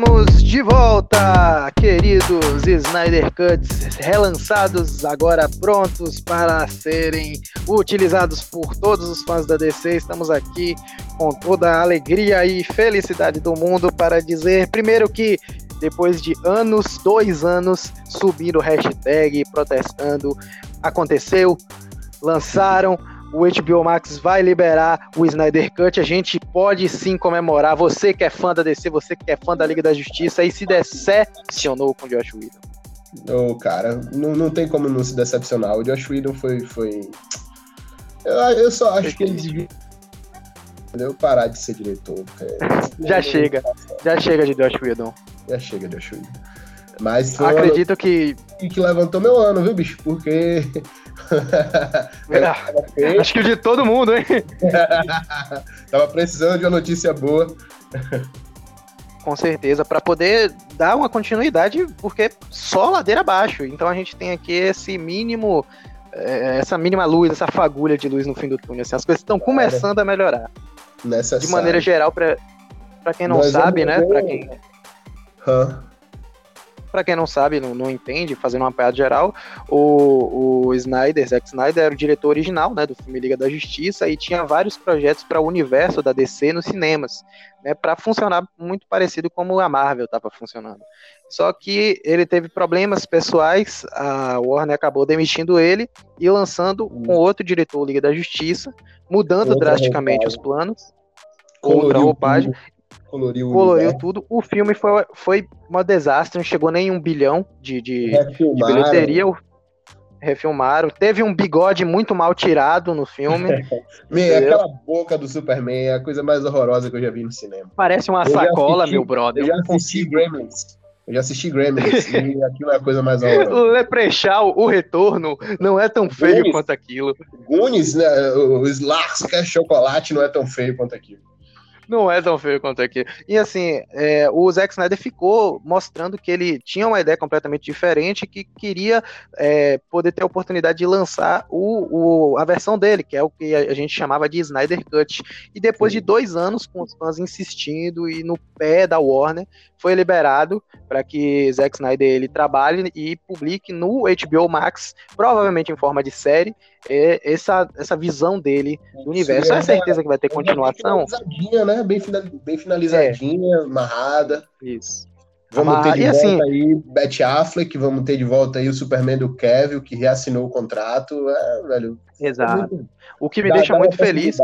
Estamos de volta, queridos Snyder Cuts, relançados, agora prontos para serem utilizados por todos os fãs da DC. Estamos aqui com toda a alegria e felicidade do mundo para dizer, primeiro, que depois de anos, dois anos, subindo hashtag, protestando, aconteceu, lançaram o HBO Max vai liberar o Snyder Cut. A gente pode sim comemorar. Você que é fã da DC, você que é fã da Liga da Justiça e se decepcionou com o Josh Whedon. Ô, oh, cara, não, não tem como não se decepcionar. O Josh Whedon foi. foi... Eu, eu só acho que ele devia eu parar de ser diretor. já chega, já chega de Josh Whedon. Já chega de Josh Whedon. Mas acredito que que levantou meu ano, viu, bicho? Porque é, acho que de todo mundo, hein? Tava precisando de uma notícia boa. Com certeza, para poder dar uma continuidade, porque só ladeira abaixo. Então a gente tem aqui esse mínimo, é, essa mínima luz, essa fagulha de luz no fim do túnel. Assim, as coisas estão começando a melhorar. Necessário. De maneira geral, para quem não Nós sabe, né? Para quem. Huh para quem não sabe, não, não, entende, fazendo uma piada geral, o, o Snyder, Zack Snyder, era o diretor original né, do filme Liga da Justiça e tinha vários projetos para o universo da DC nos cinemas, né, para funcionar muito parecido como a Marvel estava funcionando. Só que ele teve problemas pessoais, a Warner acabou demitindo ele e lançando hum. com outro diretor Liga da Justiça, mudando drasticamente os planos, Coloriu outra roupagem, coloriu, coloriu tudo. O filme foi, foi um desastre, não chegou nem um bilhão de, de, de bilheteria. Refilmaram. Teve um bigode muito mal tirado no filme. meu, aquela boca do Superman é a coisa mais horrorosa que eu já vi no cinema. Parece uma eu sacola, assisti, meu brother. Eu já assisti Gremlins. Eu já assisti Gremlins e aquilo é a coisa mais horrorosa. O Leprechaun, o retorno, não é tão feio quanto aquilo. Goonies, né? O Slars, que é chocolate, não é tão feio quanto aquilo. Não é tão feio quanto aqui. E assim, é, o Zack Snyder ficou mostrando que ele tinha uma ideia completamente diferente que queria é, poder ter a oportunidade de lançar o, o, a versão dele, que é o que a gente chamava de Snyder Cut. E depois Sim. de dois anos, com os fãs insistindo e no pé da Warner, foi liberado para que Zack Snyder ele trabalhe e publique no HBO Max, provavelmente em forma de série, essa, essa visão dele do universo. É certeza que vai ter continuação? Bem finalizadinha, né? Bem, bem finalizadinha, é. amarrada. Isso. Vamos ter de volta assim, aí Beth Affleck, vamos ter de volta aí o Superman do Kevin, que reassinou o contrato. É, velho. Exato. o que me dá, deixa dá muito feliz.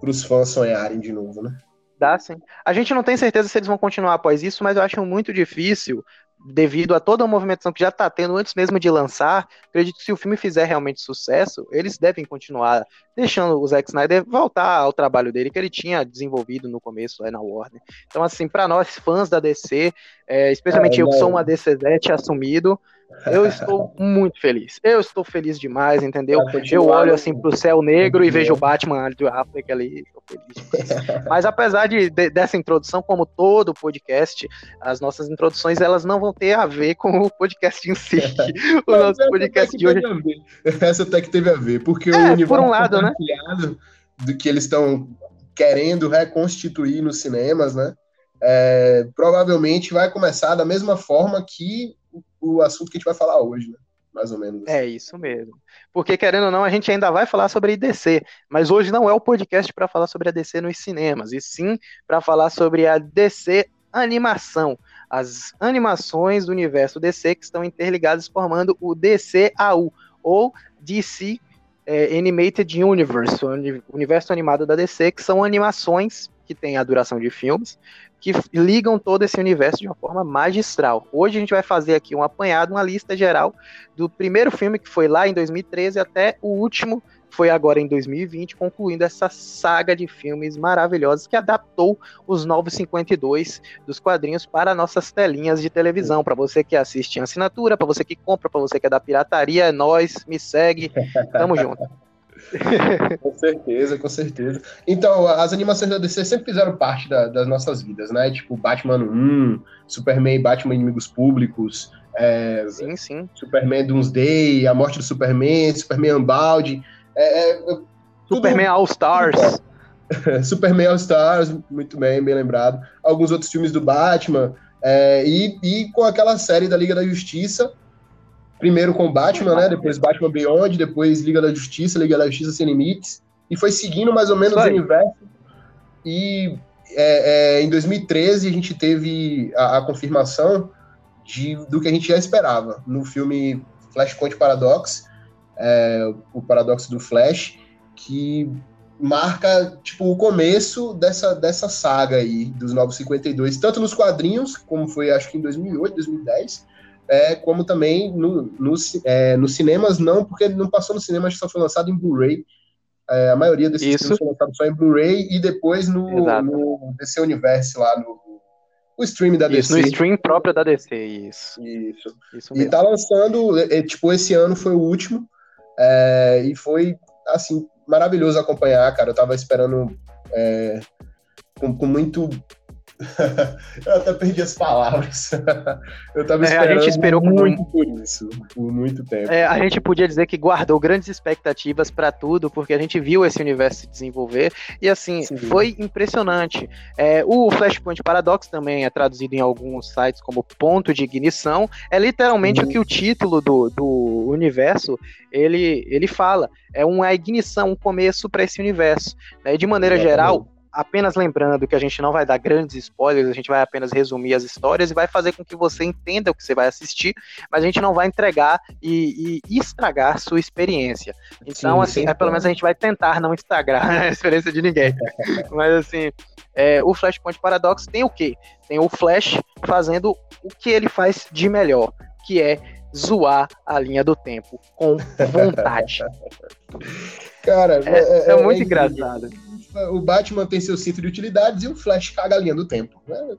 Para os fãs sonharem de novo, né? Dá sim. A gente não tem certeza se eles vão continuar após isso, mas eu acho muito difícil, devido a toda a movimentação que já está tendo antes mesmo de lançar. Acredito que se o filme fizer realmente sucesso, eles devem continuar deixando o Zack Snyder voltar ao trabalho dele que ele tinha desenvolvido no começo lá na Warner. Então, assim, para nós fãs da DC, é, especialmente é, eu que sou uma DC7 assumido, eu estou muito feliz. Eu estou feliz demais, entendeu? Eu olho assim pro céu negro e vejo o Batman do Affleck ali, estou feliz demais. Mas apesar de, de, dessa introdução, como todo podcast, as nossas introduções elas não vão ter a ver com o podcast em si. o nosso podcast de hoje. Essa até que teve a ver, porque é, o universo por um lado, né? do que eles estão querendo reconstituir nos cinemas, né? É, provavelmente vai começar da mesma forma que o assunto que a gente vai falar hoje, né? Mais ou menos. É isso mesmo. Porque, querendo ou não, a gente ainda vai falar sobre a DC, mas hoje não é o podcast para falar sobre a DC nos cinemas, e sim para falar sobre a DC animação. As animações do universo DC que estão interligadas formando o DCAU, ou DC é, Animated Universe, o universo animado da DC, que são animações que têm a duração de filmes, que ligam todo esse universo de uma forma magistral. Hoje a gente vai fazer aqui um apanhado, uma lista geral do primeiro filme que foi lá em 2013 até o último foi agora em 2020, concluindo essa saga de filmes maravilhosos que adaptou os novos 52 dos quadrinhos para nossas telinhas de televisão. Para você que assiste em assinatura, para você que compra, para você que é da pirataria, é nós, me segue, tamo junto. com certeza, com certeza. Então, as animações da DC sempre fizeram parte da, das nossas vidas, né? Tipo, Batman 1, Superman e Batman Inimigos Públicos, é, sim, sim. Superman Doomsday, A Morte do Superman, Superman Unbound. É, é, Superman All Stars. Superman All Stars, muito bem, bem lembrado. Alguns outros filmes do Batman. É, e, e com aquela série da Liga da Justiça, primeiro com Batman, né? Depois Batman Beyond, depois Liga da Justiça, Liga da Justiça Sem Limites. E foi seguindo mais ou menos o universo. E é, é, em 2013 a gente teve a, a confirmação de, do que a gente já esperava no filme Flashpoint Paradox, é, o paradoxo do Flash, que marca tipo o começo dessa, dessa saga aí dos Novos 52, tanto nos quadrinhos, como foi acho que em 2008, 2010, é, como também no, no, é, nos cinemas, não, porque ele não passou no cinema, acho que só foi lançado em Blu-ray. É, a maioria desses Isso. filmes foi lançado só em Blu-ray e depois no, no DC Universe lá no o stream da isso, DC. no stream próprio da DC, isso. Isso. isso e tá lançando, tipo, esse ano foi o último, é, e foi, assim, maravilhoso acompanhar, cara. Eu tava esperando é, com, com, muito eu até perdi as palavras. Eu tava esperando é, a gente esperou muito por isso, por muito tempo. É, a gente podia dizer que guardou grandes expectativas para tudo, porque a gente viu esse universo se desenvolver e assim Sim. foi impressionante. É, o Flashpoint Paradox também é traduzido em alguns sites como ponto de ignição. É literalmente o que o título do, do universo ele, ele fala. É uma ignição, um começo para esse universo. Né? De maneira geral, apenas lembrando que a gente não vai dar grandes spoilers, a gente vai apenas resumir as histórias e vai fazer com que você entenda o que você vai assistir, mas a gente não vai entregar e, e estragar sua experiência. Então, sim, assim, sim, é, pelo menos a gente vai tentar não estragar a experiência de ninguém. mas, assim, é, o Flashpoint Paradox tem o quê? Tem o Flash fazendo o que ele faz de melhor, que é zoar a linha do tempo com vontade. Cara, é, é, é muito engraçado o Batman tem seu cinto de utilidades e o Flash caga a linha do tempo. Né?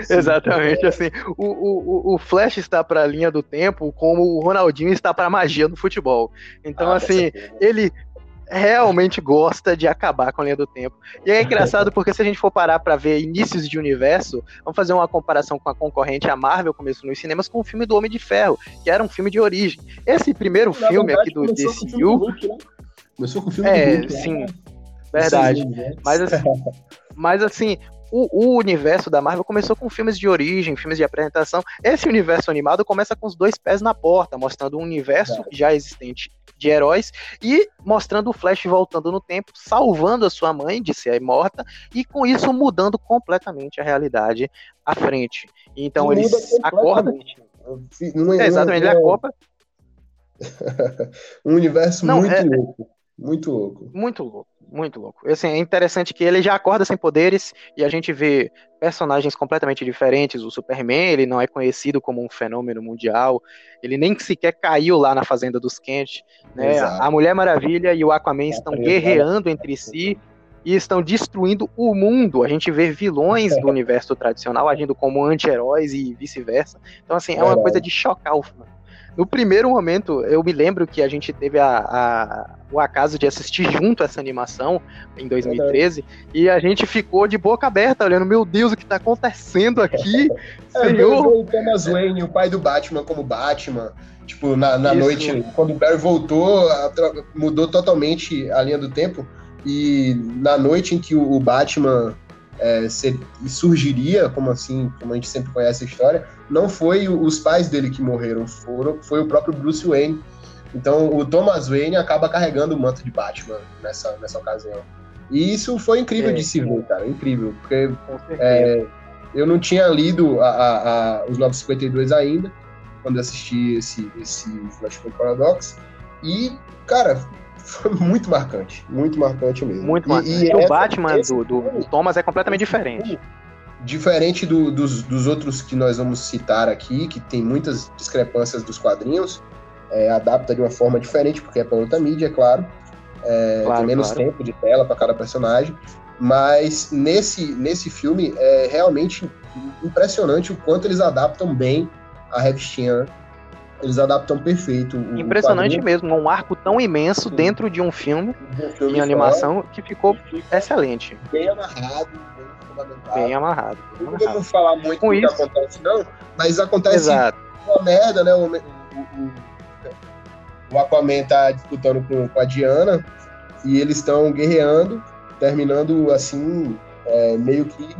Assim, Exatamente, é... assim, o, o, o Flash está para a linha do tempo como o Ronaldinho está para a magia no futebol. Então, ah, assim, ele realmente gosta de acabar com a linha do tempo. E é engraçado porque se a gente for parar para ver inícios de universo, vamos fazer uma comparação com a concorrente, a Marvel começou nos cinemas com o filme do Homem de Ferro, que era um filme de origem. Esse primeiro Na filme verdade, aqui do DCU... Né? Começou com o filme é, do Hulk, sim. Verdade. Mas assim, mas assim, o, o, universo da Marvel começou com filmes de origem, filmes de apresentação. Esse universo animado começa com os dois pés na porta, mostrando um universo é. já existente de heróis e mostrando o Flash voltando no tempo, salvando a sua mãe de ser morta e com isso mudando completamente a realidade à frente. Então eles acordam. Não é, é, exatamente, ele acorda. um universo não, muito é, louco. Muito louco. Muito louco. Muito louco. Assim, é interessante que ele já acorda sem poderes e a gente vê personagens completamente diferentes. O Superman, ele não é conhecido como um fenômeno mundial. Ele nem sequer caiu lá na Fazenda dos Kent. Né? A Mulher Maravilha e o Aquaman estão guerreando entre si e estão destruindo o mundo. A gente vê vilões do universo tradicional agindo como anti-heróis e vice-versa. Então, assim, é uma coisa de chocar o fã. No primeiro momento, eu me lembro que a gente teve a, a, o acaso de assistir junto essa animação em 2013 e a gente ficou de boca aberta, olhando, meu Deus, o que está acontecendo aqui? é, Senhor! O Thomas Wayne, o pai do Batman, como Batman. Tipo, na, na noite, quando o Barry voltou, mudou totalmente a linha do tempo. E na noite em que o Batman é, ser, surgiria, como assim, como a gente sempre conhece a história, não foi os pais dele que morreram, foram, foi o próprio Bruce Wayne. Então o Thomas Wayne acaba carregando o manto de Batman nessa, nessa ocasião. E isso foi incrível é, de se ver, cara, incrível, porque é, eu não tinha lido a, a, a, os 952 ainda, quando assisti esse, esse Flashpoint Paradox, e, cara, foi muito marcante. Muito marcante mesmo. Muito marcante. E, e o Batman do, do, do, Thomas é completamente diferente. Diferente do, dos, dos outros que nós vamos citar aqui, que tem muitas discrepâncias dos quadrinhos, é, adapta de uma forma diferente, porque é para outra mídia, é claro. É, claro tem menos claro. tempo de tela para cada personagem. Mas nesse, nesse filme é realmente impressionante o quanto eles adaptam bem a revistinha né? Eles adaptam perfeito. O Impressionante mesmo, um arco tão imenso dentro de um filme, um filme em animação que ficou excelente. Bem amarrado, bem Bem amarrado. Bem não vamos falar muito Com do isso. que acontece, não, mas acontece Exato. uma merda, né? O, o, o, o Aquaman tá disputando com, com a Diana e eles estão guerreando terminando assim, é, meio que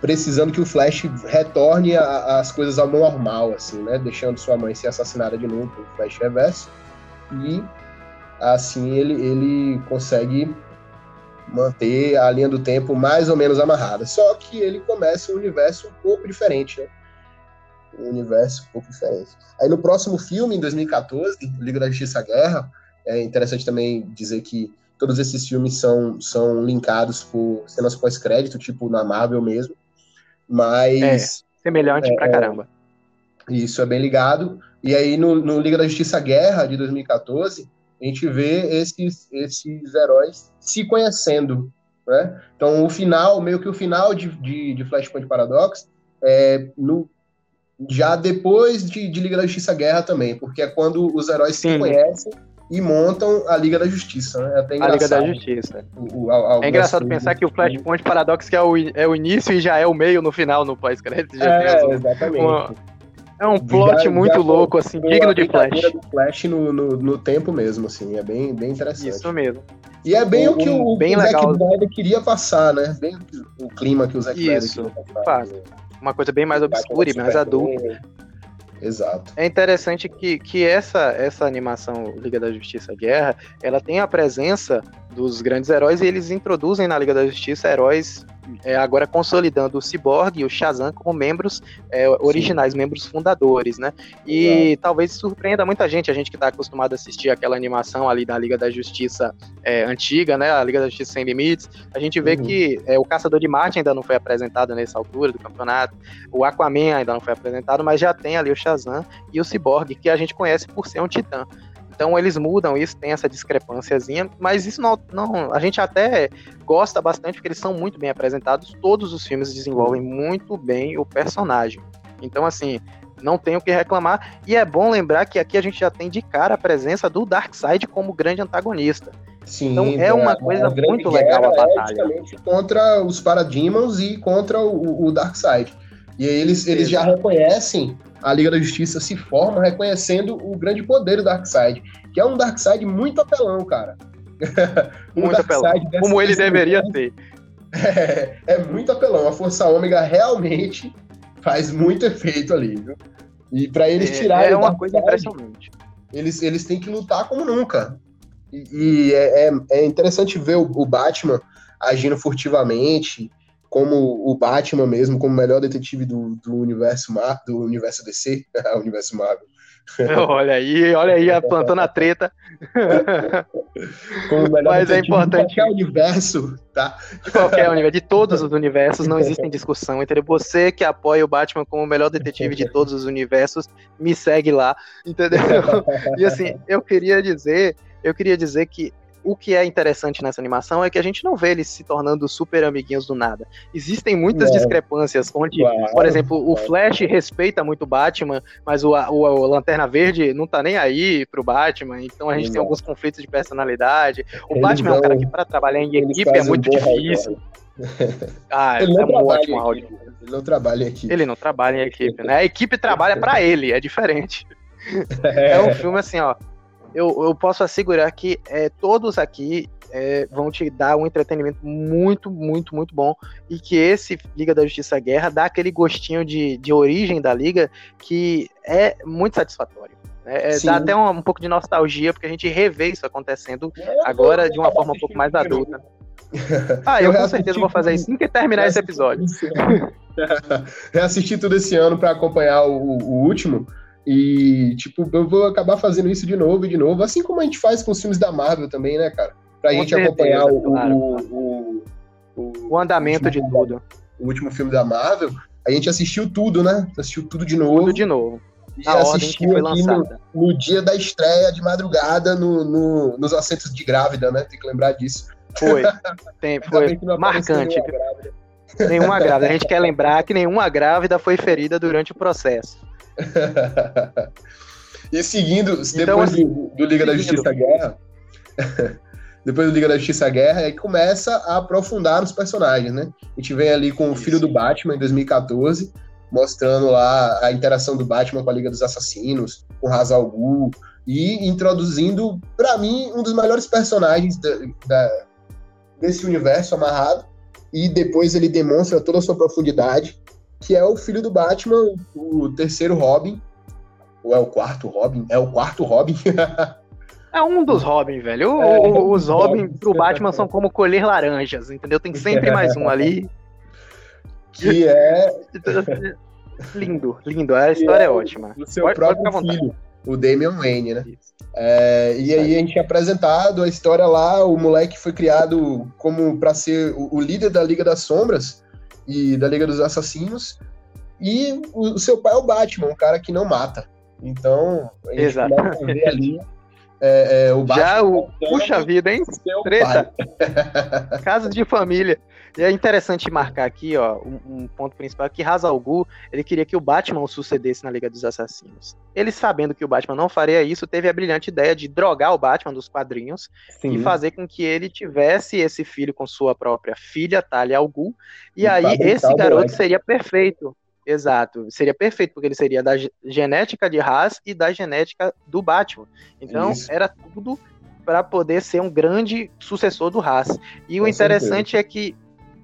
precisando que o Flash retorne às coisas ao normal, assim, né? Deixando sua mãe ser assassinada de novo pelo Flash Reverso. E assim ele, ele consegue manter a linha do tempo mais ou menos amarrada. Só que ele começa um universo um pouco diferente, né? Um universo um pouco diferente. Aí no próximo filme, em 2014, Liga da Justiça Guerra, é interessante também dizer que todos esses filmes são, são linkados por cenas pós-crédito, tipo na Marvel mesmo. Mas. É, semelhante é, pra caramba. Isso é bem ligado. E aí no, no Liga da Justiça Guerra de 2014 a gente vê esses, esses heróis se conhecendo. Né? Então, o final, meio que o final de, de, de Flashpoint Paradox, é no, já depois de, de, Liga da Justiça Guerra também, porque é quando os heróis Sim. se conhecem e montam a Liga da Justiça. Né? É a Liga da Justiça. O, o, é engraçado pensar que o Flashpoint Paradox que é o, é o início e já é o meio no final, no pós-crédito. É, exatamente. Uma, é um plot muito louco, assim, digno de Flash. do Flash no, no, no, tempo mesmo, assim, é bem, bem interessante. Isso mesmo. E é bem o, o que o, bem o Zack Snyder queria passar, né? Bem o clima que o Zack Snyder queria passar. Né? Uma coisa bem mais obscura e mais adulta. Exato. É interessante que, que essa, essa animação Liga da Justiça Guerra, ela tem a presença dos grandes heróis e eles introduzem na Liga da Justiça heróis é, agora consolidando o Cyborg e o Shazam como membros é, originais, Sim. membros fundadores, né? E talvez surpreenda muita gente, a gente que está acostumado a assistir aquela animação ali da Liga da Justiça é, antiga, né? A Liga da Justiça Sem Limites, a gente vê uhum. que é, o Caçador de Marte ainda não foi apresentado nessa altura do campeonato, o Aquaman ainda não foi apresentado, mas já tem ali o Shazam e o Cyborg, que a gente conhece por ser um titã. Então eles mudam isso, tem essa discrepânciazinha, mas isso não, não. A gente até gosta bastante porque eles são muito bem apresentados. Todos os filmes desenvolvem muito bem o personagem. Então, assim, não tem o que reclamar. E é bom lembrar que aqui a gente já tem de cara a presença do Darkseid como grande antagonista. Sim, então é uma coisa muito legal a batalha. É contra os Parademons e contra o, o Darkseid. E aí eles, eles já reconhecem a Liga da Justiça se forma reconhecendo o grande poder do Darkseid, que é um Darkseid muito apelão, cara. um muito apelão. Como ele deveria ser. É, é, muito apelão. A Força Ômega realmente faz muito efeito ali, viu? E para eles é, tirarem. É uma coisa impressionante. Eles, eles têm que lutar como nunca. E, e é, é, é interessante ver o, o Batman agindo furtivamente, como o Batman mesmo, como o melhor detetive do, do universo Mar, do universo DC, universo Marvel. olha aí, olha aí, plantando a treta. Como melhor Mas é importante. De qualquer universo, tá? De qualquer universo, de todos os universos, não existe discussão entre você que apoia o Batman como o melhor detetive de todos os universos, me segue lá, entendeu? E assim, eu queria dizer, eu queria dizer que o que é interessante nessa animação é que a gente não vê eles se tornando super amiguinhos do nada. Existem muitas discrepâncias onde, claro, por exemplo, o Flash respeita muito o Batman, mas o, o, o, Lanterna Verde não tá nem aí pro Batman, então a gente não. tem alguns conflitos de personalidade. O eles Batman não, é um cara que para trabalhar em equipe é muito difícil. ah, ele é um ótimo áudio. Ele não trabalha em equipe. Ele não trabalha em equipe, né? A equipe trabalha para ele, é diferente. É. é um filme assim, ó eu, eu posso assegurar que é, todos aqui é, vão te dar um entretenimento muito, muito, muito bom. E que esse Liga da Justiça Guerra dá aquele gostinho de, de origem da Liga que é muito satisfatório. Né? É, dá até um, um, pouco de nostalgia, porque a gente revê isso acontecendo agora de uma forma um pouco mais adulta. Ah, eu, eu com certeza vou fazer isso assim que terminar esse episódio. Reassisti tudo esse ano para acompanhar o, o último. E, tipo, eu vou acabar fazendo isso de novo e de novo, assim como a gente faz com os filmes da Marvel também, né, cara? Pra Com gente certeza, acompanhar o, claro. o, o, o, andamento de tudo. O último filme da Marvel, a gente assistiu tudo, né? Assistiu tudo de novo. Tudo de novo. E assistiu foi lançada. No, no, dia da estreia de madrugada no, no, nos assentos de grávida, né? Tem que lembrar disso. Foi. Tem, foi marcante. Nenhuma grávida. nenhuma grávida. A gente quer lembrar que nenhuma grávida foi ferida durante o processo. e seguindo, então, depois assim, do, do, Liga seguindo. da Justiça Guerra, depois do Liga da Justiça Guerra, aí começa a aprofundar nos personagens, né? A gente vem ali com o filho do Batman em 2014, mostrando lá a interação do Batman com a Liga dos Assassinos, com Hazal Ghul, e introduzindo, para mim, um dos melhores personagens da, da, desse universo amarrado e depois ele demonstra toda a sua profundidade, que é o filho do Batman, o terceiro Robin, ou é o quarto Robin? É o quarto Robin. É um dos Robin, velho. É, os Robin pro Batman são como colher laranjas, entendeu? Tem sempre mais um ali. Que é. lindo, lindo. A história é, é ótima. O seu pode, próprio pode filho, o Damian Wayne, né? É, e aí a gente é apresentado a história lá, o moleque foi criado como para ser o, o, líder da Liga das Sombras e da Liga dos Assassinos. E o, o seu pai é o Batman, um cara que não mata. Então, a gente Exato. começa a ver ali é, é, o Já o. Puxa vida, hein? Treta. Casa de família. E é interessante marcar aqui, ó, um, um ponto principal, que Hazal Gu, ele queria que o Batman o sucedesse na Liga dos Assassinos. Ele, sabendo que o Batman não faria isso, teve a brilhante ideia de drogar o Batman dos quadrinhos Sim. e fazer com que ele tivesse esse filho com sua própria filha, Talia Al Ghul, e, e aí esse garoto seria perfeito Exato. Seria perfeito, porque ele seria da genética de Haas e da genética do Batman. Então, Isso. era tudo para poder ser um grande sucessor do Haas. E Com o interessante certeza. é que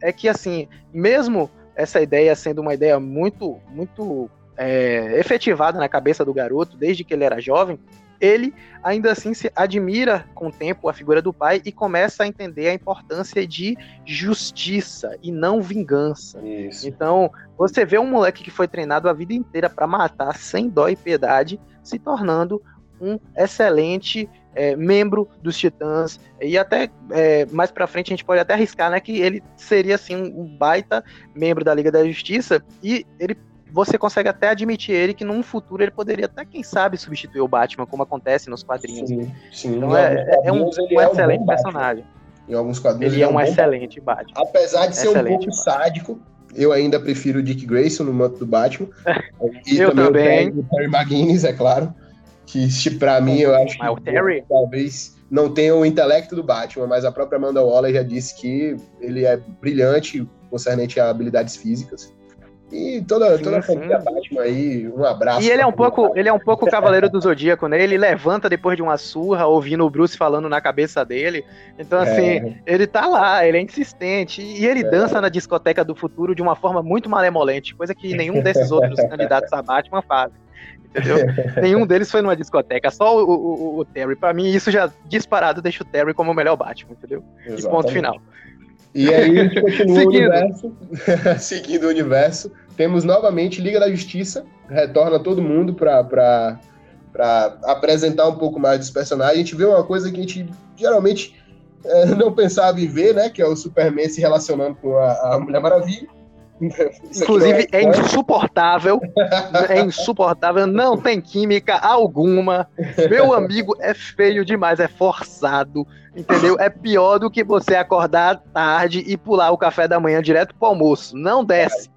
é que assim, mesmo essa ideia sendo uma ideia muito muito é, efetivada na cabeça do garoto desde que ele era jovem, ele ainda assim se admira com o tempo a figura do pai e começa a entender a importância de justiça e não vingança. Isso. Então, você vê um moleque que foi treinado a vida inteira para matar sem dó e piedade, se tornando um excelente é, membro dos Titãs e até é, mais para frente a gente pode até arriscar, né, que ele seria assim um baita membro da Liga da Justiça e ele você consegue até admitir ele que num futuro ele poderia até, quem sabe, substituir o Batman, como acontece nos quadrinhos. Sim, sim. Então é, é, um, um é excelente um personagem. Em alguns quadrinhos ele, ele é, um, um excelente Batman. Apesar de ser um pouco Batman. sádico, eu ainda prefiro o Dick Grayson no manto do Batman. E eu também. O Terry McGuinness, é claro. Que, para mim, eu acho que Terry... talvez não tenha o intelecto do Batman, mas a própria Amanda Waller já disse que ele é brilhante concernente a habilidades físicas. E toda, sim, toda a família sim. Batman aí, um abraço. E ele é um pouco, ele é um pouco o Cavaleiro do Zodíaco, né? Ele levanta depois de uma surra, ouvindo o Bruce falando na cabeça dele. Então, é. assim, ele tá lá, ele é insistente. E ele é. dança na discoteca do futuro de uma forma muito malemolente, coisa que nenhum desses outros candidatos a Batman faz. Entendeu? Nenhum deles foi numa discoteca, só o, o, o Terry. Pra mim, isso já disparado deixa o Terry como o melhor Batman, entendeu? Exatamente. E ponto final. E aí a gente continua o universo, seguindo o universo. Temos novamente Liga da Justiça, retorna todo mundo para apresentar um pouco mais dos personagens. A gente vê uma coisa que a gente geralmente é, não pensava em ver, né? Que é o Superman se relacionando com a, a Mulher Maravilha. Inclusive, é, é insuportável. é insuportável, não tem química alguma. Meu amigo é feio demais, é forçado. Entendeu? É pior do que você acordar tarde e pular o café da manhã direto pro almoço. Não desce.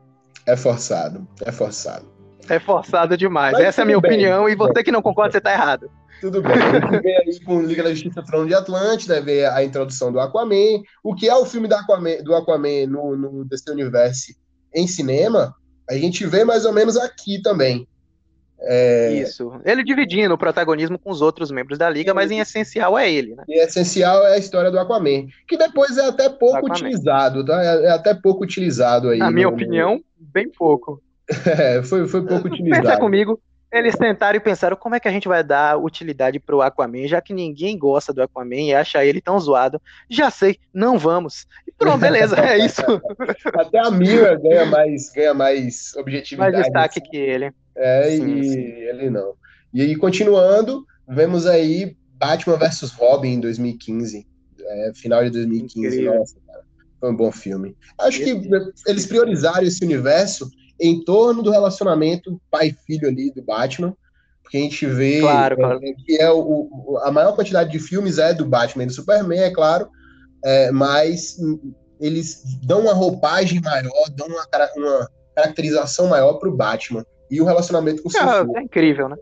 É forçado, é forçado. É forçado demais. Mas Essa é a minha bem. opinião e você que não concorda, você tá errado. Tudo bem. Vem aí com Liga da Justiça Trono de Atlântida, vê a introdução do Aquaman. O que é o filme do Aquaman, do Aquaman no, no DC Universe em cinema, a gente vê mais ou menos aqui também. É... Isso. Ele dividindo o protagonismo com os outros membros da liga, mas em essencial é ele, né? Em essencial é a história do Aquaman, que depois é até pouco utilizado, tá? É, é, até pouco utilizado aí. Na no... minha opinião, bem pouco. É, foi, foi pouco utilizado. Pensa comigo, eles tentaram e pensaram como é que a gente vai dar utilidade pro Aquaman, já que ninguém gosta do Aquaman e acha ele tão zoado. Já sei, não vamos. E pronto, beleza, é isso. Até a Mira ganha mais, ganha mais objetividade. Mais destaque assim. que ele. É, sim, e sim. ele não. E aí, continuando, vemos aí Batman vs Robin em 2015. É, final de 2015. Incrível. Nossa, cara. Foi um bom filme. Acho que eles priorizaram esse universo em torno do relacionamento pai-filho ali do Batman. Porque a gente vê claro, é, claro. que é o, o, a maior quantidade de filmes é do Batman e do Superman, é claro. É, mas eles dão uma roupagem maior, dão uma, uma caracterização maior para o Batman e o relacionamento com o é, é incrível, né?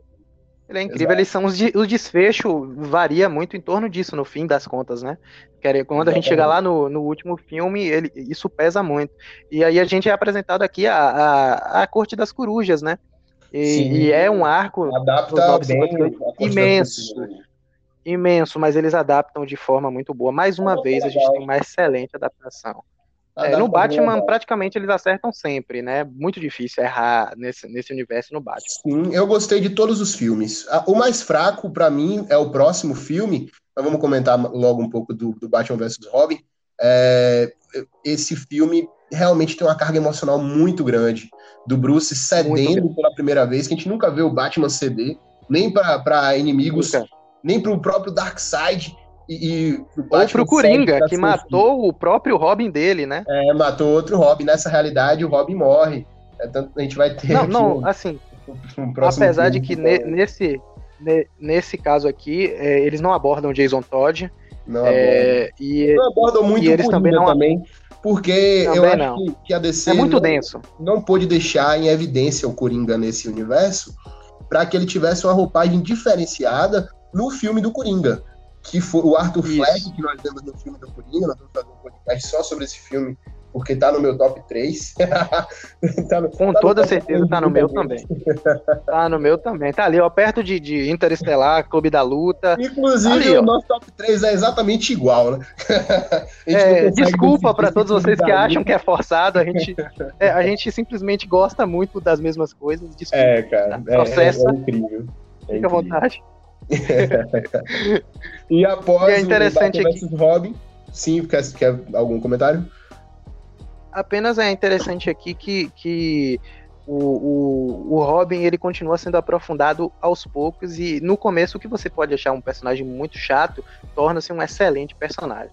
Ele é incrível, Exato. eles são os, de, o desfecho varia muito em torno disso, no fim das contas, né? Quando a gente chega lá no, no último filme, ele, isso pesa muito. E aí a gente é apresentado aqui a, a, a Corte das Corujas, né? E, e é um arco Adapta bem imenso. imenso, mas eles adaptam de forma muito boa. Mais uma é vez, legal. a gente tem uma excelente adaptação. É, no Batman, legal. praticamente eles acertam sempre, né? Muito difícil errar nesse, nesse universo no Batman. Sim, eu gostei de todos os filmes. O mais fraco, para mim, é o próximo filme. Nós vamos comentar logo um pouco do, do Batman vs Robin. É, esse filme realmente tem uma carga emocional muito grande. Do Bruce cedendo pela primeira vez, que a gente nunca vê o Batman ceder, nem para inimigos, nunca. nem para o próprio Darkseid. E, e o Ou pro Coringa, que matou o próprio Robin dele, né? É, matou outro Robin. Nessa realidade, o Robin morre. É, tanto, a gente vai ter. Não, não, um, assim. Um apesar de que ne, nesse, ne, nesse caso aqui, é, eles não abordam Jason Todd. Não, é, e, não abordam muito e eles também não também. Porque Também eu acho não. que, que, a DC é muito não, denso. não pôde deixar em evidência o Coringa nesse universo para que ele tivesse uma roupagem diferenciada no filme do Coringa. Que foi o Arthur Fleck, que nós vemos no filme do Coringa, nós vamos fazer um podcast só sobre esse filme porque tá no meu top 3. tá no, Com tá toda certeza tá no meu também. tá no meu também. Tá ali, ó, perto de, de Interestelar, Clube da Luta. Inclusive, ali, o nosso top 3 é exatamente igual, né? é, desculpa para todos vocês que acham que é forçado, a gente, é, a gente simplesmente gosta muito das mesmas coisas. Desculpa, é, cara. Tá? Processa. É, é incrível. É Fica à vontade. e após e é interessante o aqui. Robin, sim, quer, quer algum comentário? apenas é interessante aqui que, que o, o, o, Robin ele continua sendo aprofundado aos poucos e no começo o que você pode achar um personagem muito chato torna-se um excelente personagem.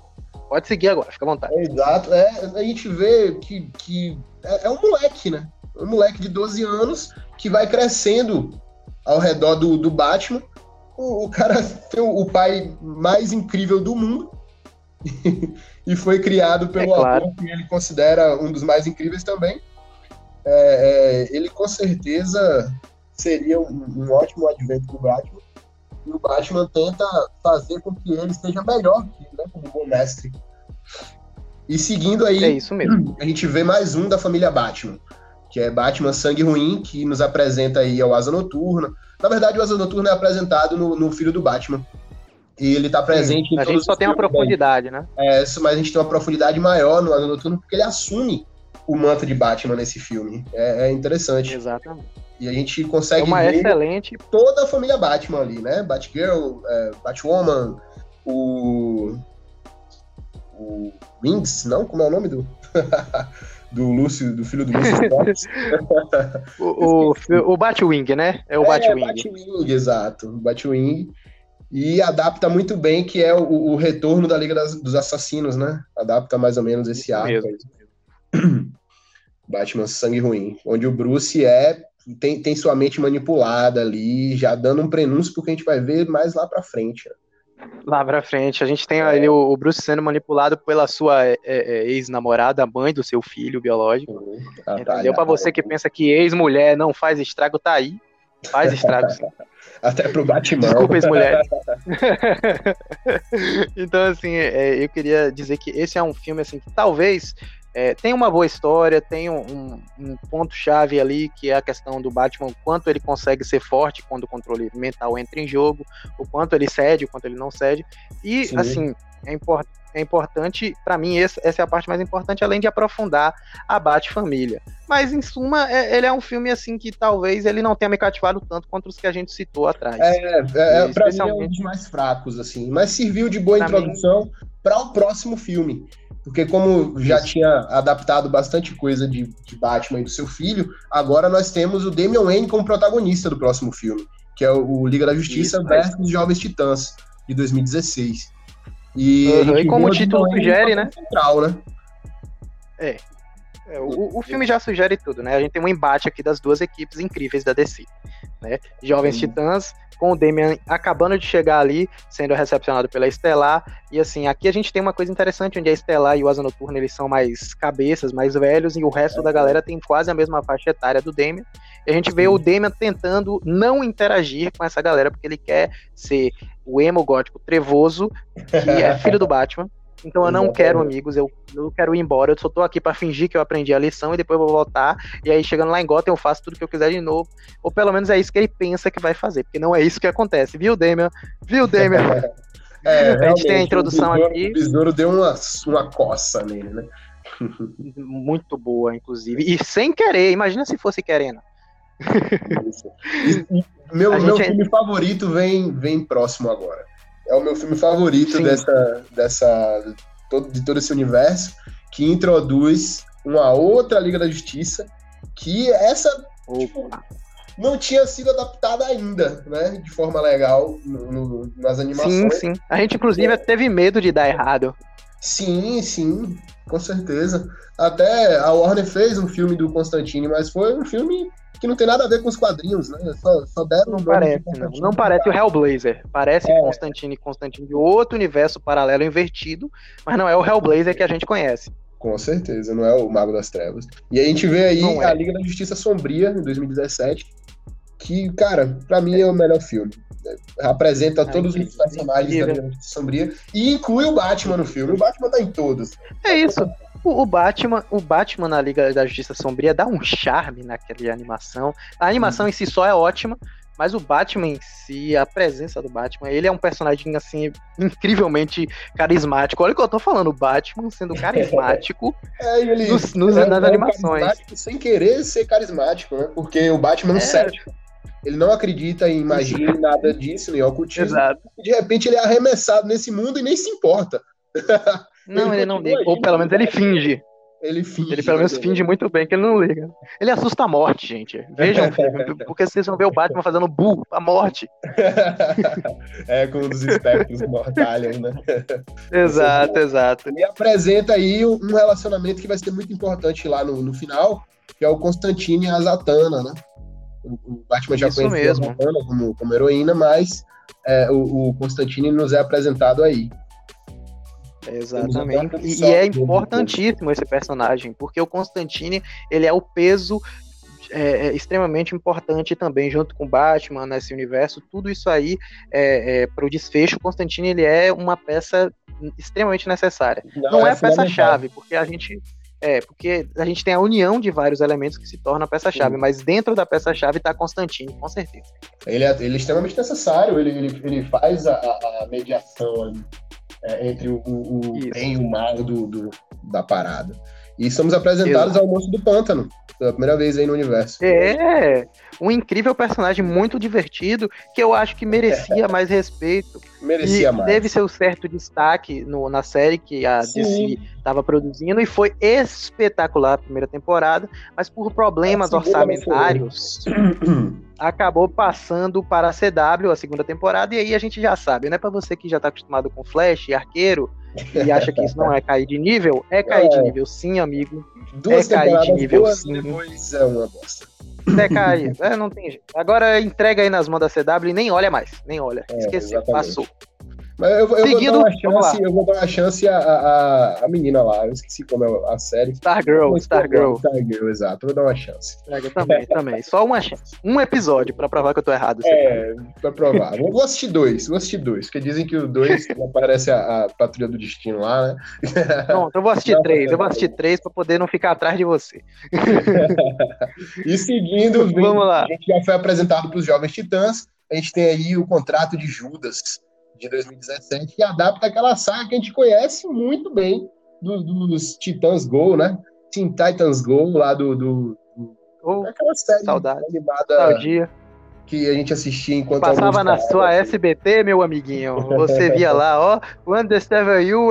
Pode seguir agora, fica à vontade. É, exato, é, a gente vê que, que é, é, um moleque, né? Um moleque de 12 anos que vai crescendo ao redor do, do Batman. O, o cara tem o, pai mais incrível do mundo. e foi criado pelo é claro. autor que ele considera um dos mais incríveis também. É, é, ele com certeza seria um, um ótimo advento do Batman. E o Batman tenta fazer com que ele seja melhor que né, como bom mestre. E seguindo aí, é isso mesmo. a gente vê mais um da família Batman, que é Batman Sangue Ruim, que nos apresenta aí ao Asa Noturna. Na verdade, o Asa Noturna é apresentado no, no Filho do Batman, e ele está presente Sim, em A gente só tem uma profundidade, né? É, mas a gente tem uma profundidade maior no Ano Noturno porque ele assume o manto de Batman nesse filme. É, é interessante. Exatamente. E a gente consegue é uma ver excelente... toda a família Batman ali, né? Batgirl, é, Batwoman, o. O Wings, não? Como é o nome do. do Lúcio, do filho do Lúcio o, o, o Batwing, né? É o é, Batwing. Batwing, exato. Batwing e adapta muito bem que é o, o retorno da Liga das, dos Assassinos, né? Adapta mais ou menos esse arco. Batman Sangue Ruim, onde o Bruce é tem, tem sua mente manipulada ali, já dando um prenúncio porque a gente vai ver mais lá para frente. Né? Lá pra frente, a gente tem ali o, Bruce sendo manipulado pela sua é, é, ex-namorada, mãe do seu filho biológico. Uhum. Ah, tá, entendeu? Tá, para você que pensa que ex-mulher não faz estrago, tá aí. Faz estrago sim. Até pro Batman. Desculpa, ex-mulher. então, assim, é, eu queria dizer que esse é um filme, assim, que talvez é, tem uma boa história, tem um, um ponto-chave ali, que é a questão do Batman, o quanto ele consegue ser forte quando o controle mental entra em jogo, o quanto ele cede, o quanto ele não cede. E, Sim. assim, é importante é importante, para mim, essa, essa, é a parte mais importante, além de aprofundar a Bat-família. Mas, em suma, é, ele é um filme, assim, que talvez ele não tenha me cativado tanto quanto os que a gente citou atrás. É, é, é pra mim é um dos mais fracos, assim, mas serviu de boa pra introdução para o próximo filme. Porque como já tinha adaptado bastante coisa de, de, Batman e do seu filho, agora nós temos o Damian Wayne como protagonista do próximo filme, que é o, o Liga da Justiça Isso, versus os Jovens Titãs, de 2016. E, uhum, e como o título sugere, né? Central, né? É. é o, o filme já sugere tudo, né? A gente tem um embate aqui das duas equipes incríveis da DC. Né? Jovens Sim. Titãs, com o Damian acabando de chegar ali, sendo recepcionado pela Estelar. E assim, aqui a gente tem uma coisa interessante, onde a Estelar e o Asa Noturna eles são mais cabeças, mais velhos, e o resto é. da galera tem quase a mesma faixa etária do Damian. E a gente vê o Damian tentando não interagir com essa galera, porque ele quer ser o emo gótico trevoso, que é filho do Batman. Então eu não Exatamente. quero amigos, eu não quero ir embora, eu só tô aqui pra fingir que eu aprendi a lição e depois eu vou voltar. E aí chegando lá em Gotham eu faço tudo que eu quiser de novo. Ou pelo menos é isso que ele pensa que vai fazer, porque não é isso que acontece, viu, Damian? Viu, Damian? É, A gente tem a introdução o besouro, aqui. O besouro deu uma, uma coça nele, né? Muito boa, inclusive. E sem querer, imagina se fosse querendo. Isso. E- meu meu é- filme favorito vem, vem próximo agora. É o meu filme favorito Sim. dessa, dessa de todo esse universo que introduz uma outra Liga da Justiça que essa Tipo, não tinha sido adaptada ainda, né? De forma legal no- no- nas Sim, animações. sim. A gente, inclusive, teve medo de dar errado. Sim, sim, com certeza. Até a Warner fez um filme do Constantine, mas foi um filme que não tem nada a ver com os quadrinhos, né? Só, só deram Não o nome parece, não. Não parece o Hellblazer. Parece É. Constantine e Constantine de outro universo paralelo invertido, mas não é o Hellblazer que a gente conhece. Com certeza, não é o Mago das Trevas. E a gente vê aí Não é. a Liga da Justiça Sombria, em 2017, que, cara, pra mim é o melhor filme. Apresenta É todos os personagens. Liga da Justiça Sombria e inclui o Batman no filme. O Batman tá em todos. É isso. O, o Batman, o Batman na Liga da Justiça Sombria dá um charme naquela animação. A animação em si só é ótima, mas o Batman em si, a presença do Batman, ele é um personagem assim incrivelmente carismático. Olha o que eu tô falando, o Batman sendo carismático É, e ele nos, nos- é, nas é animações. sem querer ser carismático, né? Porque o Batman É. é cético. Ele não acredita em magia, nada disso, nem ocultismo. Exato. E de repente ele é arremessado nesse mundo e nem se importa. Não, Ele ele não liga. Ou pelo menos ele finge. Ele finge. Ele pelo menos né? finge muito bem que ele não liga. Ele assusta a morte, gente. Vejam porque vocês vão ver o Batman fazendo burro, a morte. é, com um dos espectros mortalhas, né? Exato, exato. E apresenta aí um relacionamento que vai ser muito importante lá no, no final, que é o Constantine e a Zatanna, né? O, o Batman já Isso conhecia mesmo. a como, como heroína, mas é, o, o Constantine nos é apresentado aí. Exatamente. E, e é importantíssimo esse personagem, porque o Constantine, ele é o peso é, é, extremamente importante também, junto com o Batman, nesse universo, tudo isso aí é, para o desfecho, o Constantine ele é uma peça extremamente necessária. Não, é, fundamental. peça-chave, porque a gente. É, porque a gente tem a união de vários elementos que se torna peça-chave, Sim. mas dentro da peça-chave está Constantine, com certeza. Ele é, ele é extremamente necessário, ele, ele, ele faz a, a- a mediação ali, é, entre o, o, bem e o mal do, do- da parada. E somos apresentados ao Monstro do Pântano, pela primeira vez aí no universo. É, um incrível personagem muito divertido, que eu acho que merecia mais respeito. Merecia e mais. teve seu certo destaque no- na série que a Sim. DC estava produzindo e foi espetacular a primeira temporada, mas por problemas ser orçamentários acabou passando para a CW a segunda temporada e aí a gente já sabe, né? Para você que já tá acostumado com Flash e Arqueiro e acha que isso não é cair de nível, é cair de É. nível sim, amigo. Duas É cair de nível, boas, sim. depois é uma bosta. É cair, é, não tem jeito. Agora entrega aí nas mãos da CW e nem olha mais, nem olha. É, Esqueceu, exatamente. passou. Mas eu, eu Seguindo, vou dar uma chance, eu vou dar uma chance à, à, à menina lá, eu esqueci como é a série. Stargirl, Stargirl. Stargirl, exato, eu vou dar uma chance. Entrega também, também. Só uma chance. Um episódio pra provar que eu tô errado. É, pra provar. Vou assistir dois, vou assistir dois, porque dizem que o dois aparece a, a Patrulha do Destino lá, né? Pronto, eu vou assistir Não, três. não, Eu vou não. assistir três pra poder não ficar atrás de você. E seguindo, vem- Vamos lá. a gente já foi apresentado para os Jovens Titãs. A gente tem aí o contrato de Judas de 2017, que adapta aquela saga que a gente conhece muito bem dos, dos Titãs Go, né? Teen Titans Go, lá do. do, do Ô, aquela série Saudade. animada tal dia. que a gente assistia enquanto Passava na sua assim. SBT, meu amiguinho. Você via lá, ó. When the Steve You.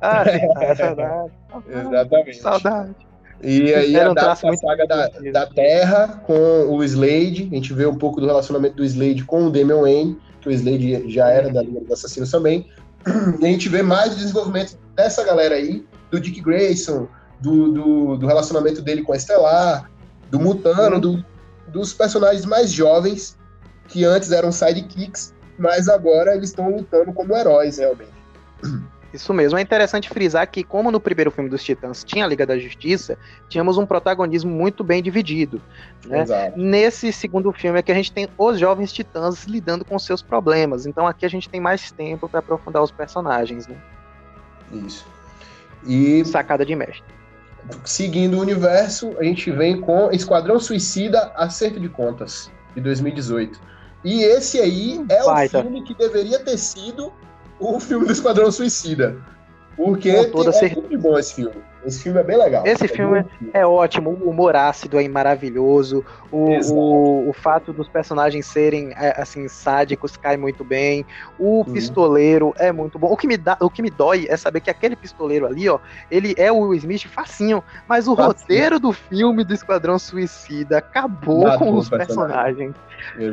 Ah, sim, ah, saudade. Exatamente. Saudade. E aí Era um adapta a saga da, da Terra com o Slade. A gente vê um pouco do relacionamento do Slade com o Damian Wayne, que o Slade já era da Liga dos Assassinos também. E a gente vê mais o desenvolvimento dessa galera aí, do Dick Grayson, do, do, do relacionamento dele com a Estelar, do Mutano, do- dos personagens mais jovens, que antes eram sidekicks, mas agora eles estão lutando como heróis, realmente. Isso mesmo. É interessante frisar que, como no primeiro filme dos Titãs tinha a Liga da Justiça, tínhamos um protagonismo muito bem dividido. Né? Nesse segundo filme é que a gente tem os jovens Titãs lidando com seus problemas. Então aqui a gente tem mais tempo para aprofundar os personagens. Né? Isso. E. Sacada de mestre. Seguindo o universo, a gente vem com Esquadrão Suicida Acerto de Contas, de 2018. E esse aí é o filme que deveria ter sido o filme do Esquadrão Suicida. Porque Com toda é muito bom esse filme. Esse filme é bem legal. Esse é filme é ótimo, o humor ácido é maravilhoso, o, o, o, fato dos personagens serem é, assim sádicos cai muito bem, o uhum. pistoleiro é muito bom. O que, me dá, o que me dói é saber que aquele pistoleiro ali, ó, ele é o Will Smith facinho, mas o facinho. roteiro do filme do Esquadrão Suicida acabou com os personagens.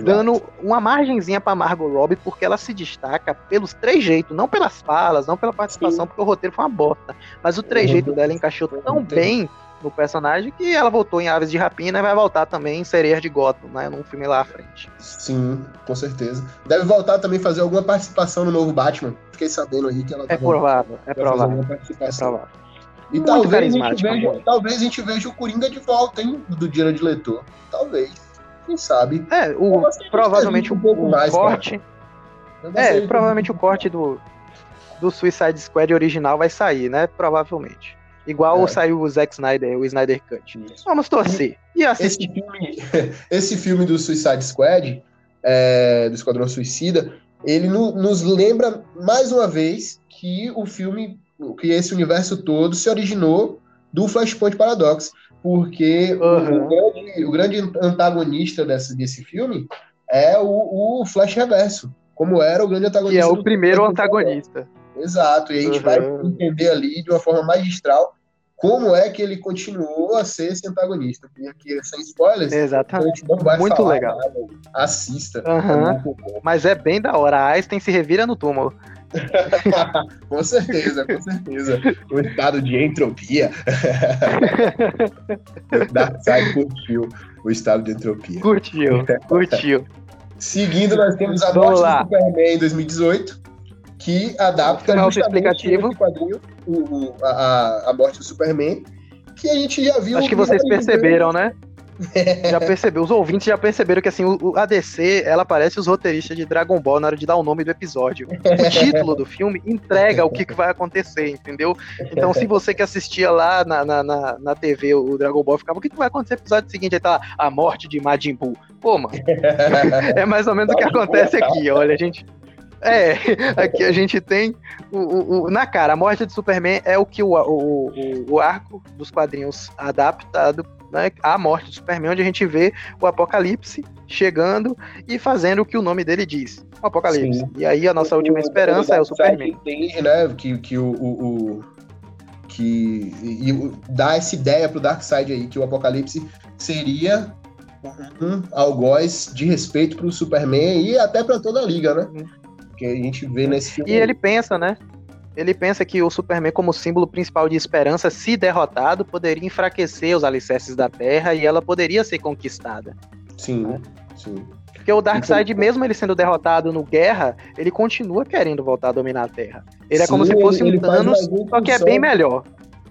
Dando uma margenzinha para Margot Robbie, porque ela se destaca pelos trejeitos, não pelas falas, não pela participação, Sim. porque o roteiro foi uma bosta, mas o trejeito dela encaixou tão bem no personagem que ela voltou em Aves de Rapina e vai voltar também em Sereias de Gotham, né, num filme lá à frente. Sim, com certeza. Deve voltar também fazer alguma participação no novo Batman. Fiquei sabendo aí que ela É provável, é provável. É provável. E talvez a, gente veja, talvez a gente veja o Coringa de volta, hein, do de Letor. Talvez. Quem sabe? É, o, provavelmente um pouco o mais, corte. É, provavelmente o corte do, do Suicide Squad original vai sair, né? Provavelmente. Igual é. saiu o Zack Snyder, o Snyder Cut. Isso. Vamos torcer. E assistir. Esse filme, esse filme do Suicide Squad, é, do Esquadrão Suicida, ele no, nos lembra mais uma vez que o filme, que esse universo todo se originou do Flashpoint Paradox porque uhum. o, grande, o, grande, antagonista desse, desse filme é o, o, Flash Reverso, como era o grande antagonista. Que é o primeiro antagonista. Exato, e a gente uhum. vai entender ali de uma forma magistral como é que ele continuou a ser esse antagonista. Porque aqui, sem spoilers, Exatamente. Muito falar, legal. Nada. Assista. Uhum. É Mas é bem da hora. A Einstein se revira no túmulo. com certeza, com certeza. O estado de entropia. Darkseid curtiu o estado de entropia. Curtiu, curtiu. Seguindo, nós temos a morte do Superman em 2018, que adapta justamente explicativo. esse quadrinho, o, o, a, a morte do Superman, que a gente já viu... Acho que vocês perceberam, né? já percebeu, os ouvintes já perceberam que assim, o, a DC, ela parece os roteiristas de Dragon Ball na hora de dar o nome do episódio. O título do filme entrega o que, que vai acontecer, entendeu? Então, se você que assistia lá na, na, na, na TV o Dragon Ball, ficava, o que, que vai acontecer no episódio seguinte? Aí tá a morte de Majin Buu. Pô, mano. é mais ou menos o que acontece aqui, olha, a gente. É, aqui a gente tem o, o, o, na cara, a morte de Superman é o que o, o, o, arco dos quadrinhos adaptado né, a morte do Superman, onde a gente vê o Apocalipse chegando e fazendo o que o nome dele diz. O Apocalipse. Sim. E aí a nossa o, última esperança é o Superman. Entende, né, que, que o, o, o que e, dá essa ideia pro Darkseid aí que o Apocalipse seria um algoz de respeito pro Superman e até para toda a liga, né? Que a gente vê nesse filme. E ele pensa, né? Ele pensa que o Superman, como símbolo principal de esperança, se derrotado, poderia enfraquecer os alicerces da Terra e ela poderia ser conquistada. Sim, né? sim. Porque o Darkseid, então, mesmo ele sendo derrotado no Guerra, ele continua querendo voltar a dominar a Terra. Ele sim, é como se fosse um Thanos, só que é bem melhor.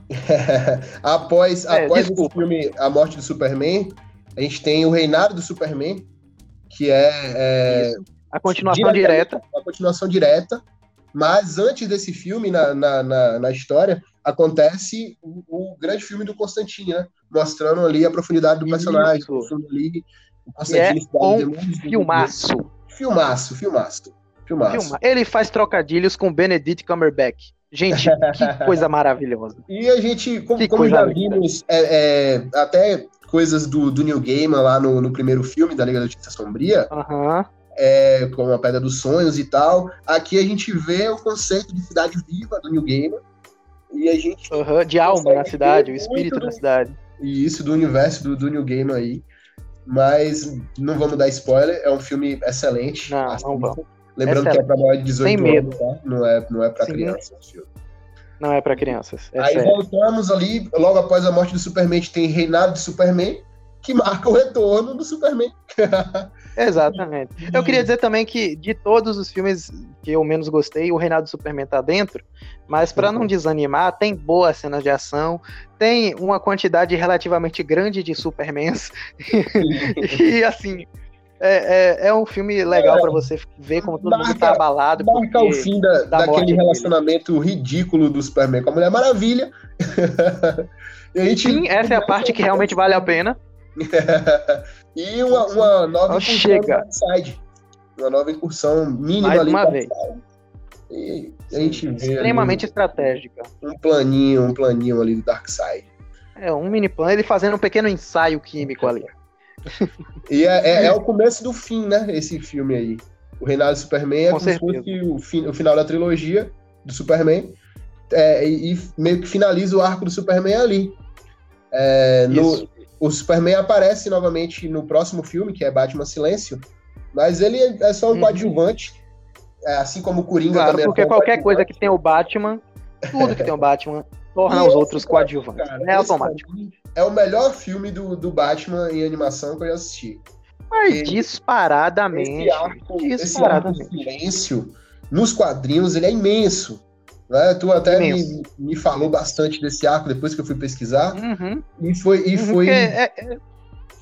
após é, após esse filme A Morte do Superman, a gente tem o Reinado do Superman, que é, é a continuação direta. A continuação direta mas antes desse filme, na, na, na, na história, acontece o, o, grande filme do Constantine, né? Mostrando ali a profundidade do personagem. Ali o Constantine. É um filmaço. Filmaço, filmaço. Filmaço. Filma. Ele faz trocadilhos com Benedict Cumberbatch. Gente, que coisa maravilhosa. E a gente, como, como já vimos, é, é, até coisas do, do New Gamer lá no, no primeiro filme da Liga da Justiça Sombria, uhum é, como a Pedra dos Sonhos e tal. Aqui a gente vê o conceito de cidade viva do New Gamer. E a gente. Uhum, de alma na cidade, o espírito da cidade. E isso do universo do, do New Gamer aí. Mas não vamos dar spoiler, é um filme excelente. Não, não vamos. Lembrando excelente. que é para maior de 18 Sem medo. tá? Não é, não é para crianças. Não é para crianças. É aí sério. voltamos ali, logo após a morte do Superman, tem Reinado de Superman, que marca o retorno do Superman. Exatamente. Eu queria dizer também que de todos os filmes que eu menos gostei, o Reinado do Superman tá dentro, mas para não desanimar, tem boas cenas de ação, tem uma quantidade relativamente grande de Supermans. e assim, é, é, é, um filme legal é, para você ver como todo marca, mundo tá abalado. Marca o fim da, daquele relacionamento dele. ridículo do Superman com a Mulher Maravilha. a gente... Sim, essa é a parte que realmente vale a pena. e uma, uma nova incursão chega. Side. Uma nova incursão mínima Mais ali. Uma vez. E a gente vê extremamente estratégica. Um planinho, um planinho ali do Darkseid. É, um mini plano, ele fazendo um pequeno ensaio químico ali. e é, é, é, o começo do fim, né? Esse filme aí. O Reinado do Superman é Com como se fosse o, fim, o final da trilogia do Superman. É, e, e, meio que finaliza o arco do Superman ali. É, no, o Superman aparece novamente no próximo filme, que é Batman Silêncio, mas ele é só um uhum. coadjuvante, é, assim como o Coringa claro, também. É porque é qualquer coisa que tem o Batman, tudo que tem o Batman, torna os outros coadjuvantes. Cara, é automático. É o melhor filme do, do Batman em animação que eu já assisti. Mas e disparadamente. Esse arco, disparadamente. Esse arco silêncio, nos quadrinhos, ele é imenso. Né? Tu até me, me, falou bastante desse arco depois que eu fui pesquisar. Uhum. E foi. E uhum, foi... É, é,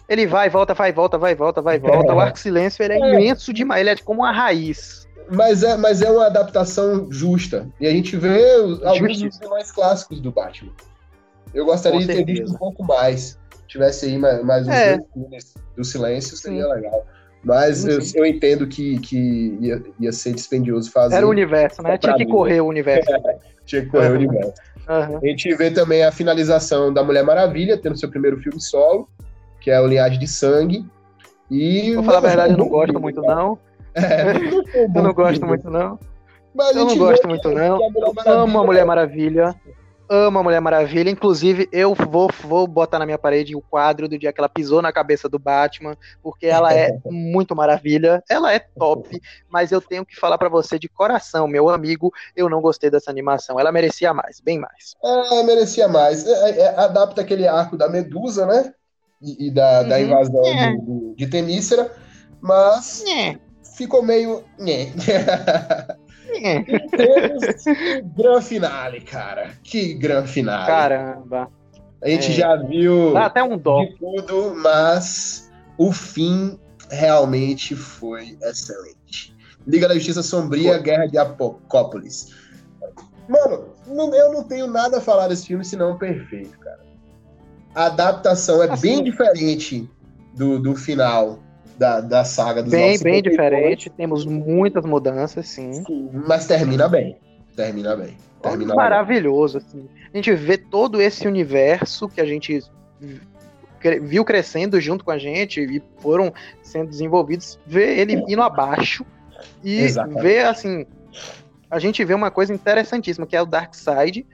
ele vai, volta, vai, volta, vai, volta, vai, volta. É. O arco silêncio ele é, é, imenso demais, ele é como uma raiz. Mas é, mas é uma adaptação justa. E a gente vê os, alguns dos vilões clássicos do Batman. Eu gostaria de ter visto um pouco mais. Tivesse aí mais, mais uns é. dois filmes do silêncio, seria Sim. legal. Mas eu, eu, entendo que, que ia, ia ser dispendioso fazer. Era o universo, né? Tinha que correr o universo. Tinha que correr uhum. o universo. Uhum. A gente vê também a finalização da Mulher Maravilha, tendo seu primeiro filme solo, que é o Linhagem de Sangue. E Vou falar a verdade, eu não gosto muito, não. É, eu não gosto muito, não. Mas eu não gosto muito, não. Amo a Mulher Maravilha amo a Mulher Maravilha. Inclusive, eu vou, vou botar na minha parede o quadro do dia que ela pisou na cabeça do Batman, porque ela é muito maravilha. Ela é top, mas eu tenho que falar para você de coração, meu amigo, eu não gostei dessa animação. Ela merecia mais, bem mais. É, merecia mais. É, é, é adapta aquele arco da Medusa, né? E, e da, uhum. da invasão é. do, do, de Temícera, mas é. ficou meio. É. E temos gran finale, cara. Que gran finale. Caramba. A gente é. já viu Dá até um dó. de tudo, mas o fim realmente foi excelente. Liga da Justiça Sombria. Guerra de Apocópolis. Mano, não, eu não tenho nada a falar desse filme senão perfeito, cara. A adaptação é assim, bem diferente do, do final da, da saga dos Bem, bem diferente, temos muitas mudanças, sim. sim. Mas termina bem. Termina bem. Termina Maravilhoso, bem. assim. A gente vê todo esse universo que a gente viu crescendo junto com a gente e foram sendo desenvolvidos, vê ele indo abaixo e Exatamente. vê assim. A gente vê uma coisa interessantíssima, que é o Dark Side,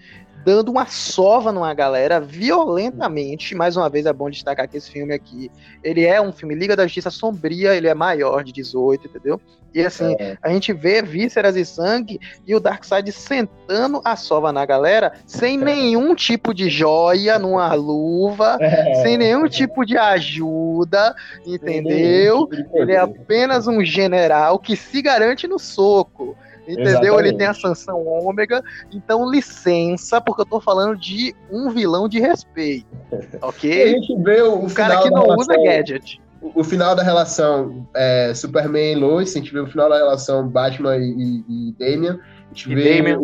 dando uma sova numa galera violentamente. Mais uma vez é bom destacar que esse filme aqui, ele é um filme Liga da Justiça sombria, ele é maior de 18, entendeu? E assim, é. a gente vê vísceras e sangue e o Darkseid sentando a sova na galera sem é. nenhum tipo de joia numa luva, é. sem nenhum tipo de ajuda, entendeu? Tipo ele é apenas um general que se garante no soco. Entendeu? Exatamente. Ele tem a sanção ômega. Então, licença, porque eu tô falando de um vilão de respeito. Ok? a gente vê o, um cara que não relação, usa gadget. O, o, final da relação é, Superman e Lois, a gente vê o final da relação Batman e, e, Damian. A gente e vê Damian.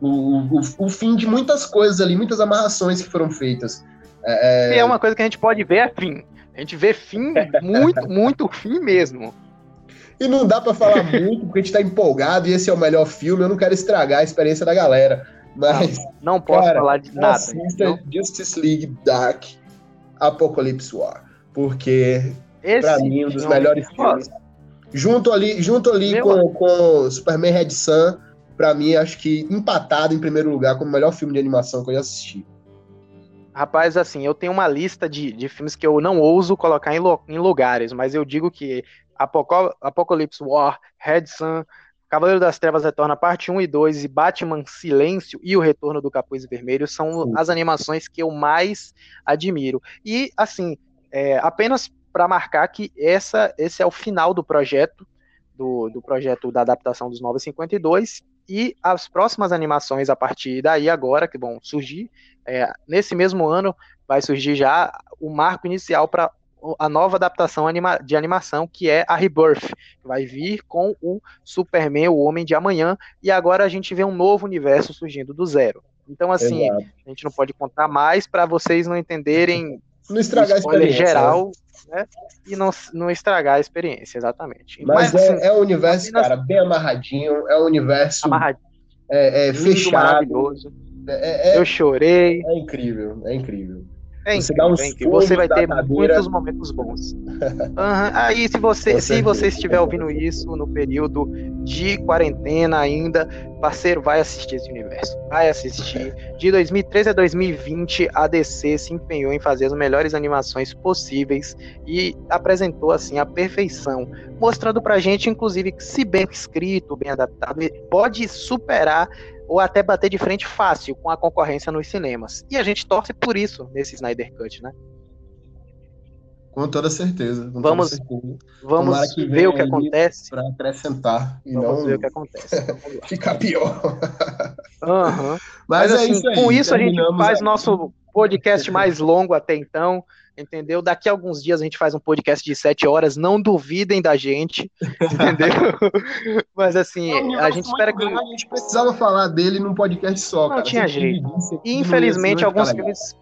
O, o, o, fim de muitas coisas ali, muitas amarrações que foram feitas. É, é... é uma coisa que a gente pode ver é fim. A gente vê fim, muito, muito fim mesmo. E não dá para falar muito, porque a gente tá empolgado e esse é o melhor filme. Eu não quero estragar a experiência da galera. Mas. Não, não posso cara, falar de nada. Assista não? Justice League Dark Apocalypse War. Porque, esse pra mim, um dos melhores filmes. Junto ali, junto ali com, com Superman Red Sun, pra mim, acho que empatado em primeiro lugar como o melhor filme de animação que eu já assisti. Rapaz, assim, eu tenho uma lista de, de filmes que eu não ouso colocar em, lo, em lugares, mas eu digo que Apocalypse War, Red Sun, Cavaleiro das Trevas Retorna parte 1 e 2 e Batman Silêncio e o Retorno do Capuz Vermelho são as animações que eu mais admiro. E, assim, É, apenas para marcar que essa, esse é o final do projeto, do, do projeto da adaptação dos 952, e as próximas animações a partir daí agora que vão surgir, é, nesse mesmo ano vai surgir já o marco inicial para a nova adaptação anima de animação, que é a Rebirth, que vai vir com o Superman, o Homem de Amanhã, e agora a gente vê um novo universo surgindo do zero. Então, assim, Exato. a gente não pode contar mais para vocês não entenderem não estragar a experiência. geral né? e não, não estragar a experiência, exatamente. Mas, Mas é, assim, é um universo, cara, bem amarradinho, é um universo é, é, fechado. Maravilhoso. É, é, Eu chorei. É incrível, é incrível. É você, dá uns é você vai ter cadeira. muitos momentos bons. Uhum. Aí, se você, se você estiver ouvindo isso no período de quarentena ainda, parceiro, vai assistir esse universo. Vai assistir. De 2013 a 2020, a DC se empenhou em fazer as melhores animações possíveis e apresentou assim a perfeição, mostrando pra gente, inclusive, que se bem escrito, bem adaptado, pode superar ou até bater de frente fácil com a concorrência nos cinemas. E a gente torce por isso nesse Snyder Cut, né? Com toda certeza. Com vamos toda certeza. vamos ver o que acontece. Para acrescentar. E vamos não... ver o que acontece. Ficar pior. Uhum. Mas, Mas, é assim, isso aí. com isso a gente faz nosso podcast mais longo até então entendeu? Daqui a alguns dias a gente faz um podcast de sete horas, não duvidem da gente, entendeu? Mas assim, a gente espera que. A gente precisava falar dele num podcast só, não cara. tinha jeito. E infelizmente alguns filmes.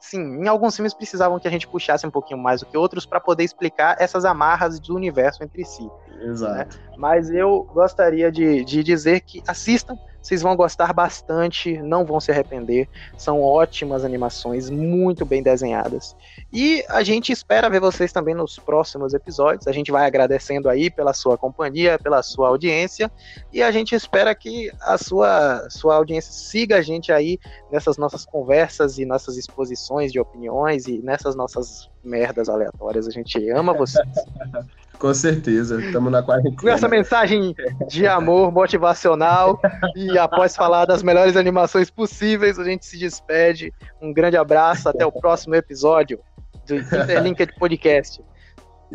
Sim, em alguns filmes precisavam que a gente puxasse um pouquinho mais do que outros para poder explicar essas amarras do universo entre si. Exato. Né? Mas eu gostaria de, de dizer que assistam, vocês vão gostar bastante, não vão se arrepender. São ótimas animações, muito bem desenhadas. E a gente espera ver vocês também nos próximos episódios. A gente vai agradecendo aí pela sua companhia, pela sua audiência. E a gente espera que a sua, sua audiência siga a gente aí nessas nossas conversas e nossas exposições de opiniões e nessas nossas merdas aleatórias. A gente ama vocês. Com certeza, estamos na quarentena. Com essa mensagem de amor motivacional e após falar das melhores animações possíveis, a gente se despede. Um grande abraço, até o próximo episódio do Interlinked Podcast.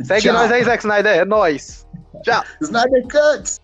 Segue Tchau. nós aí, Zack Snyder, é nóis. Tchau. Snyder Cuts!